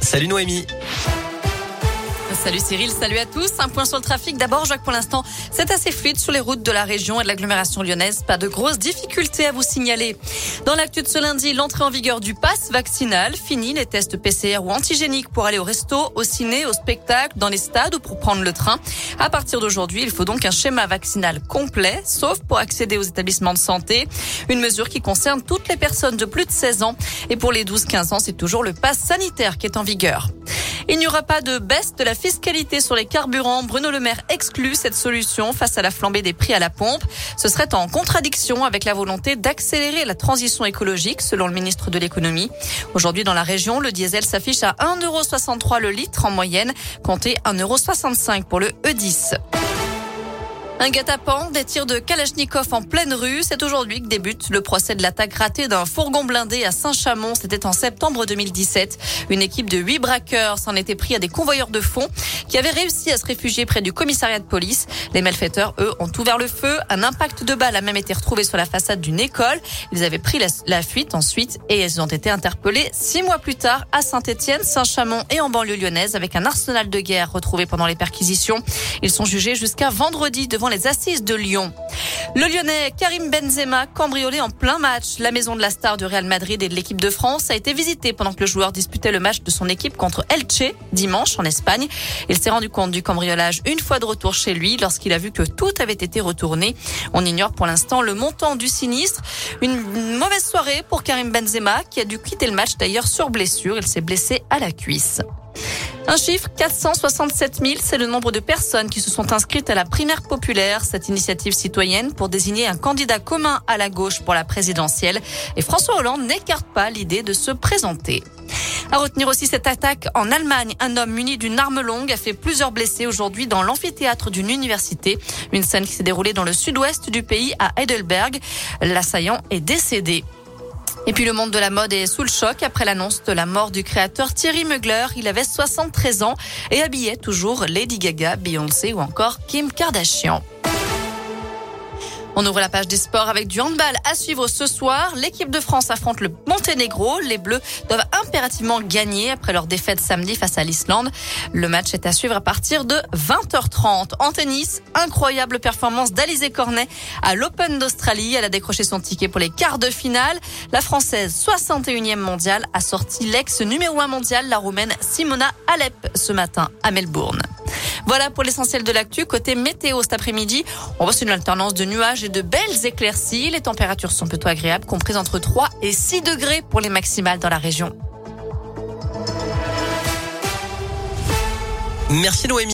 Salut Noémie. Salut Cyril, salut à tous. Un point sur le trafic. D'abord, que pour l'instant, c'est assez fluide sur les routes de la région et de l'agglomération lyonnaise. Pas de grosses difficultés à vous signaler. Dans l'actu de ce lundi, l'entrée en vigueur du pass vaccinal. Fini les tests PCR ou antigéniques pour aller au resto, au ciné, au spectacle, dans les stades ou pour prendre le train. À partir d'aujourd'hui, il faut donc un schéma vaccinal complet, sauf pour accéder aux établissements de santé. Une mesure qui concerne toutes les personnes de plus de 16 ans. Et pour les 12-15 ans, c'est toujours le pass sanitaire qui est en vigueur. Il n'y aura pas de baisse de la fiscalité sur les carburants. Bruno Le Maire exclut cette solution face à la flambée des prix à la pompe. Ce serait en contradiction avec la volonté d'accélérer la transition écologique, selon le ministre de l'économie. Aujourd'hui, dans la région, le diesel s'affiche à 1,63€ le litre en moyenne, comptez 1,65€ pour le E10. Un guet-apens, des tirs de Kalachnikov en pleine rue. C'est aujourd'hui que débute le procès de l'attaque ratée d'un fourgon blindé à Saint-Chamond. C'était en septembre 2017. Une équipe de huit braqueurs s'en était pris à des convoyeurs de fonds qui avaient réussi à se réfugier près du commissariat de police. Les malfaiteurs, eux, ont ouvert le feu. Un impact de balle a même été retrouvé sur la façade d'une école. Ils avaient pris la, la fuite ensuite et ils ont été interpellés six mois plus tard à Saint-Etienne, Saint-Chamond et en banlieue lyonnaise avec un arsenal de guerre retrouvé pendant les perquisitions. Ils sont jugés jusqu'à vendredi devant les assises de Lyon. Le Lyonnais Karim Benzema, cambriolé en plein match. La maison de la star du Real Madrid et de l'équipe de France a été visitée pendant que le joueur disputait le match de son équipe contre Elche dimanche en Espagne. Il s'est rendu compte du cambriolage une fois de retour chez lui lorsqu'il a vu que tout avait été retourné. On ignore pour l'instant le montant du sinistre. Une mauvaise soirée pour Karim Benzema qui a dû quitter le match d'ailleurs sur blessure. Il s'est blessé à la cuisse. Un chiffre, 467 000, c'est le nombre de personnes qui se sont inscrites à la primaire populaire, cette initiative citoyenne pour désigner un candidat commun à la gauche pour la présidentielle. Et François Hollande n'écarte pas l'idée de se présenter. À retenir aussi cette attaque en Allemagne. Un homme muni d'une arme longue a fait plusieurs blessés aujourd'hui dans l'amphithéâtre d'une université. Une scène qui s'est déroulée dans le sud-ouest du pays à Heidelberg. L'assaillant est décédé. Et puis le monde de la mode est sous le choc après l'annonce de la mort du créateur Thierry Mugler. Il avait 73 ans et habillait toujours Lady Gaga, Beyoncé ou encore Kim Kardashian. On ouvre la page des sports avec du handball à suivre ce soir. L'équipe de France affronte le Monténégro. Les Bleus doivent impérativement gagner après leur défaite samedi face à l'Islande. Le match est à suivre à partir de 20h30. En tennis, incroyable performance d'Alizé Cornet à l'Open d'Australie. Elle a décroché son ticket pour les quarts de finale. La Française, 61e mondiale, a sorti l'ex numéro 1 mondial, la Roumaine Simona Alep, ce matin à Melbourne. Voilà pour l'essentiel de l'actu. Côté météo cet après-midi, on voit une alternance de nuages et de belles éclaircies. Les températures sont plutôt agréables, comprises entre 3 et 6 degrés pour les maximales dans la région. Merci Noémie.